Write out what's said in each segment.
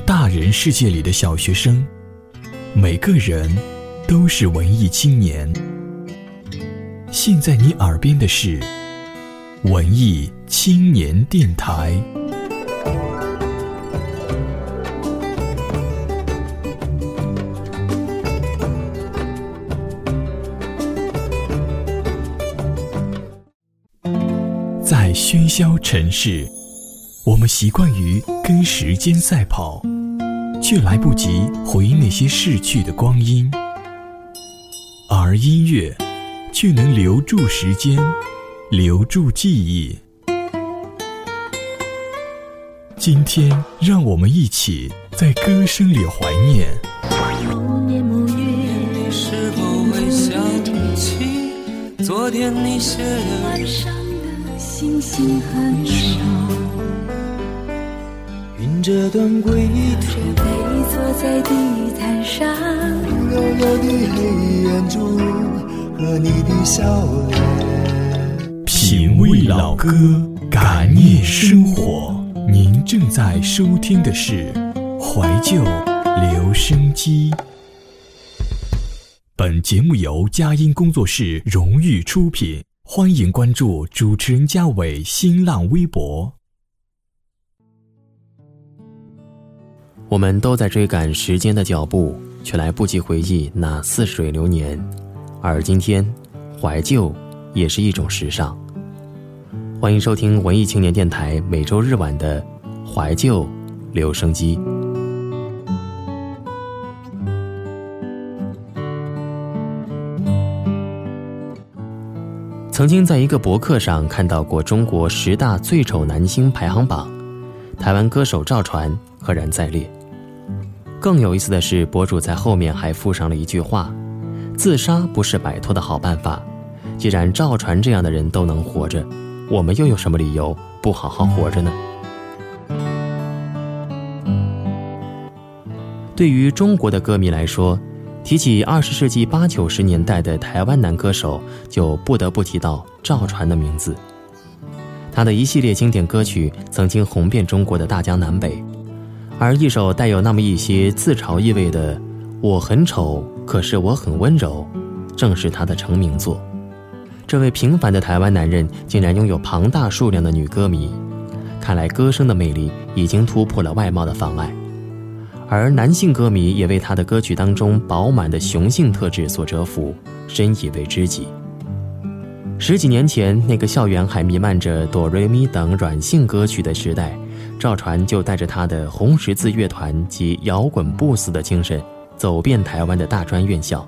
大人世界里的小学生，每个人都是文艺青年。现在你耳边的是文艺青年电台。在喧嚣城市。我们习惯于跟时间赛跑，却来不及回忆那些逝去的光阴，而音乐却能留住时间，留住记忆。今天，让我们一起在歌声里怀念。某年某月，你是否会想起昨天你写的晚上的星星很少。云遮断归途，坐在地毯上，幽幽的黑眼珠和你的笑脸。品味老歌，感念生活。您正在收听的是怀旧留声机。本节目由佳音工作室荣誉出品，欢迎关注主持人嘉伟新浪微博。我们都在追赶时间的脚步，却来不及回忆那似水流年。而今天，怀旧也是一种时尚。欢迎收听文艺青年电台每周日晚的怀旧留声机。曾经在一个博客上看到过中国十大最丑男星排行榜，台湾歌手赵传赫然在列。更有意思的是，博主在后面还附上了一句话：“自杀不是摆脱的好办法。既然赵传这样的人都能活着，我们又有什么理由不好好活着呢？”对于中国的歌迷来说，提起二十世纪八九十年代的台湾男歌手，就不得不提到赵传的名字。他的一系列经典歌曲曾经红遍中国的大江南北。而一首带有那么一些自嘲意味的《我很丑，可是我很温柔》，正是他的成名作。这位平凡的台湾男人竟然拥有庞大数量的女歌迷，看来歌声的魅力已经突破了外貌的妨碍。而男性歌迷也为他的歌曲当中饱满的雄性特质所折服，深以为知己。十几年前，那个校园还弥漫着哆瑞咪等软性歌曲的时代。赵传就带着他的红十字乐团及摇滚不死的精神，走遍台湾的大专院校。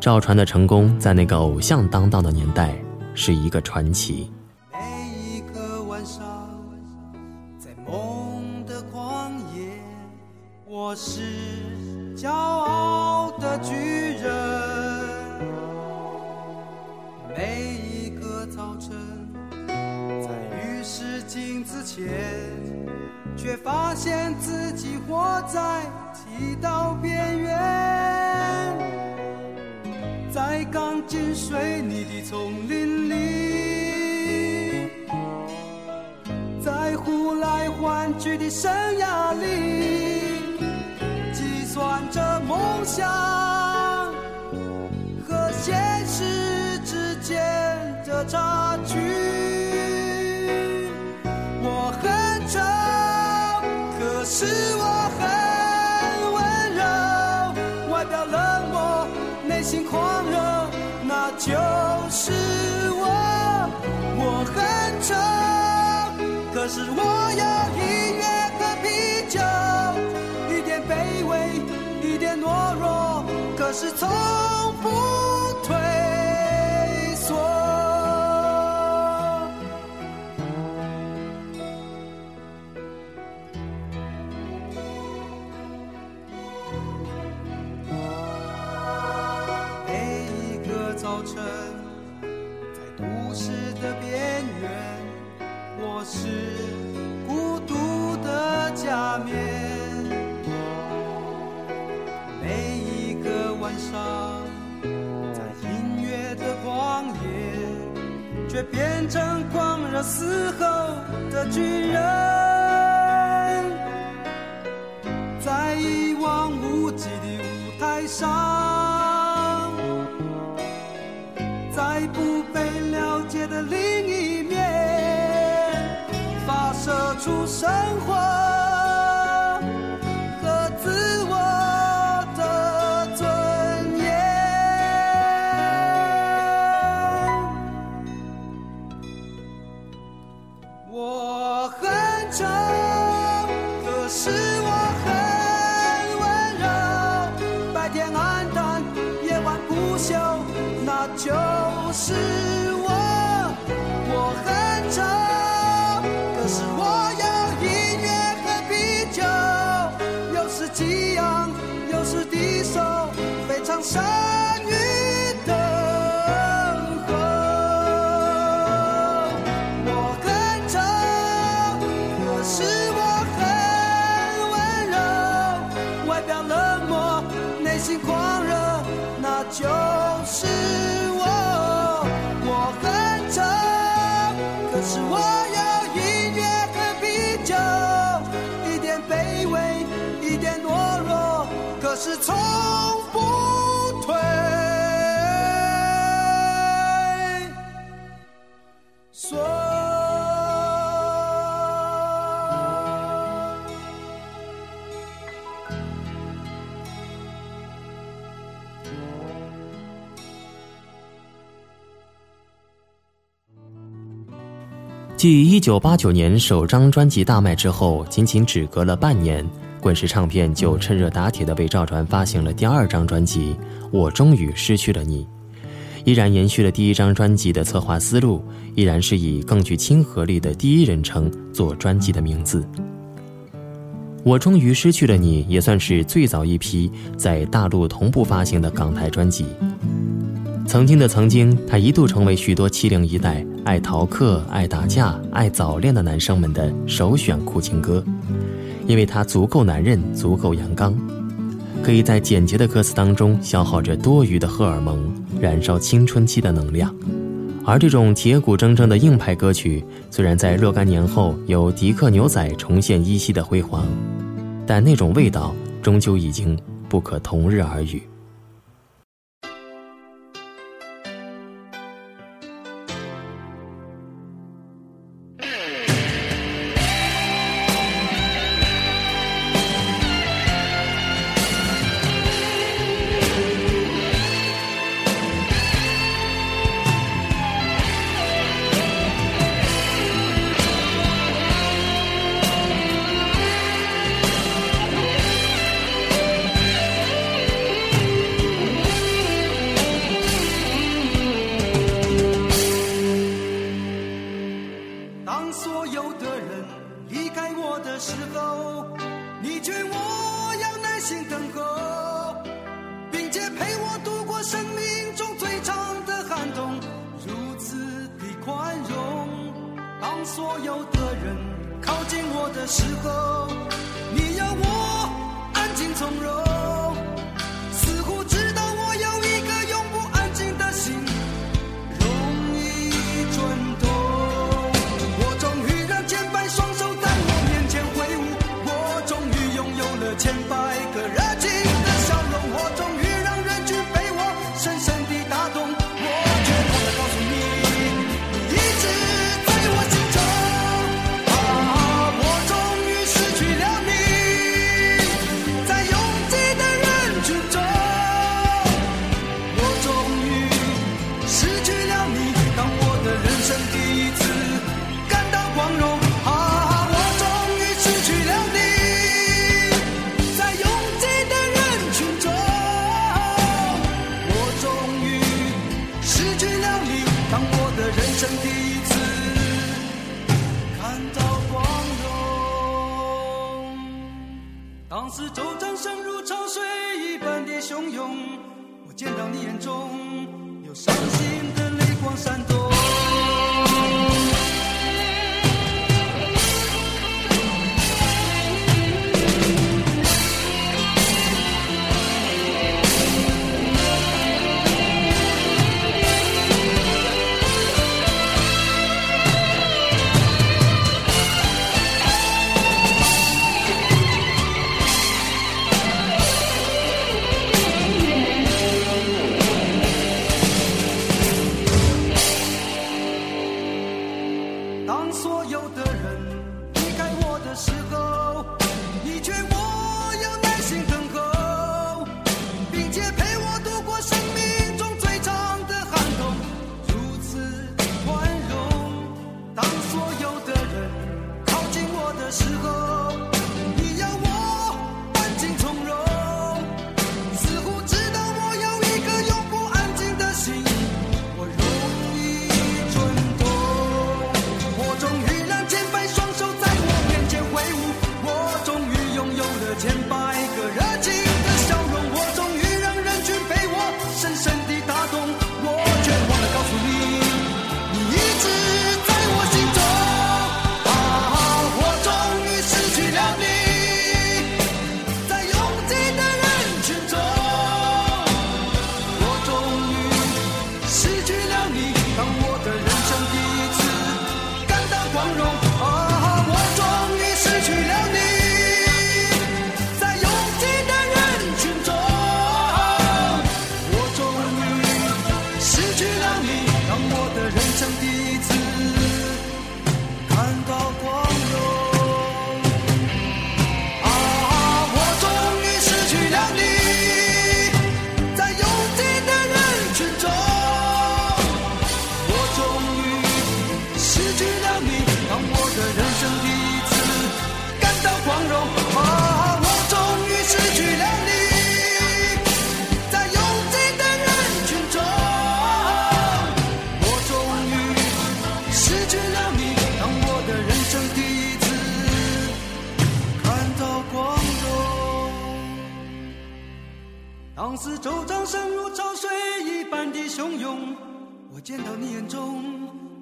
赵传的成功，在那个偶像当道的年代，是一个传奇。每一个晚上，在梦的旷野，我是骄傲的巨人。每一个早晨，镜子前。却发现自己活在剃刀边缘，在钢筋水泥的丛林里，在呼来唤去的生涯里，计算着梦想可是我要音乐和啤酒，一点卑微，一点懦弱，可是从不。成狂热嘶吼的军人，在一望无际的舞台上，在不被了解的另一面，发射出生活。是我。我很丑，可是我有音乐和啤酒，又是激昂，又是低首，非常伤是从不退。缩。继1989年首张专辑大卖之后，仅仅只隔了半年，滚石唱片就趁热打铁的为赵传发行了第二张专辑《我终于失去了你》，依然延续了第一张专辑的策划思路，依然是以更具亲和力的第一人称做专辑的名字。我终于失去了你，也算是最早一批在大陆同步发行的港台专辑。曾经的曾经，它一度成为许多七零一代爱逃课、爱打架、爱早恋的男生们的首选苦情歌，因为它足够男人，足够阳刚，可以在简洁的歌词当中消耗着多余的荷尔蒙，燃烧青春期的能量。而这种铁骨铮铮的硬派歌曲，虽然在若干年后由迪克牛仔重现依稀的辉煌，但那种味道终究已经不可同日而语。的人靠近我的时候，你要我安静从容，见到你眼中有伤心的泪光闪动。所有的人离开我的时候，你却。当四周掌声如潮水一般的汹涌，我见到你眼中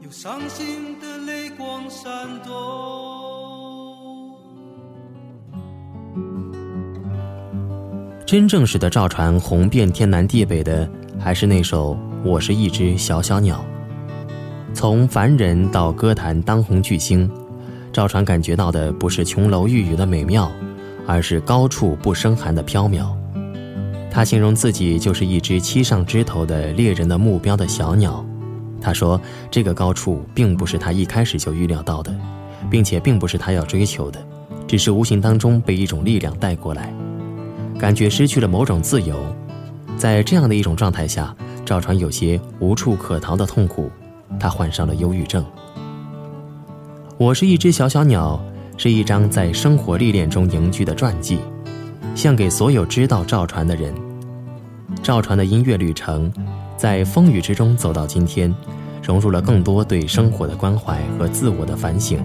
有伤心的泪光闪动。真正使得赵传红遍天南地北的，还是那首《我是一只小小鸟》。从凡人到歌坛当红巨星，赵传感觉到的不是琼楼玉宇的美妙，而是高处不胜寒的缥缈。他形容自己就是一只栖上枝头的猎人的目标的小鸟。他说，这个高处并不是他一开始就预料到的，并且并不是他要追求的，只是无形当中被一种力量带过来。感觉失去了某种自由，在这样的一种状态下，赵传有些无处可逃的痛苦，他患上了忧郁症。我是一只小小鸟，是一张在生活历练中凝聚的传记，献给所有知道赵传的人。赵传的音乐旅程，在风雨之中走到今天，融入了更多对生活的关怀和自我的反省。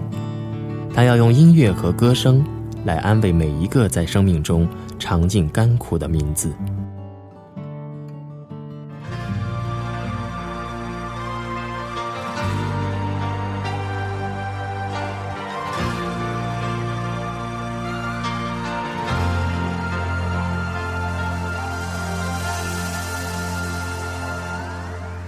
他要用音乐和歌声来安慰每一个在生命中尝尽甘苦的名字。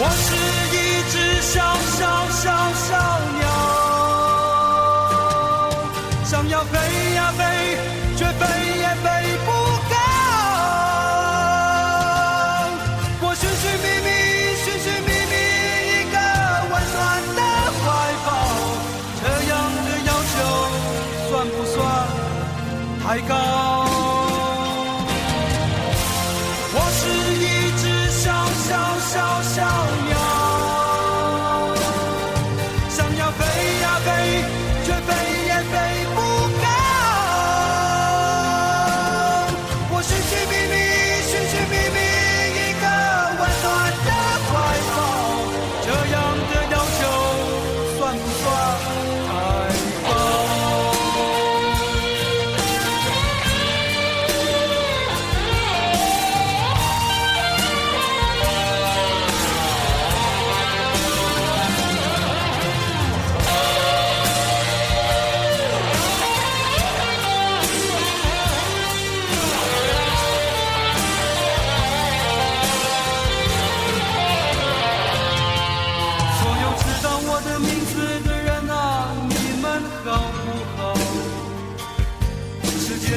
我是一只小小小小鸟，想要飞呀飞，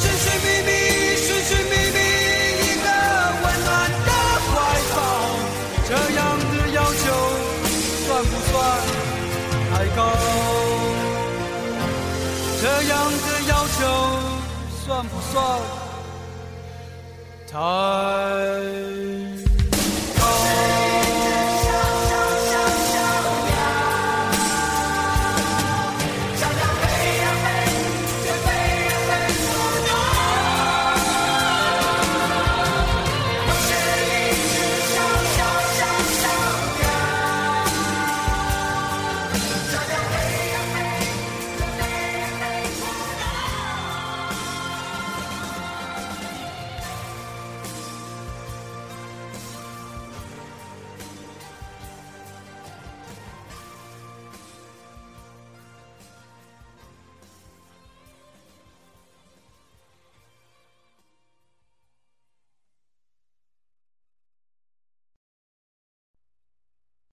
寻寻觅觅，寻寻觅觅一个温暖的怀抱，这样的要求算不算太高？这样的要求算不算太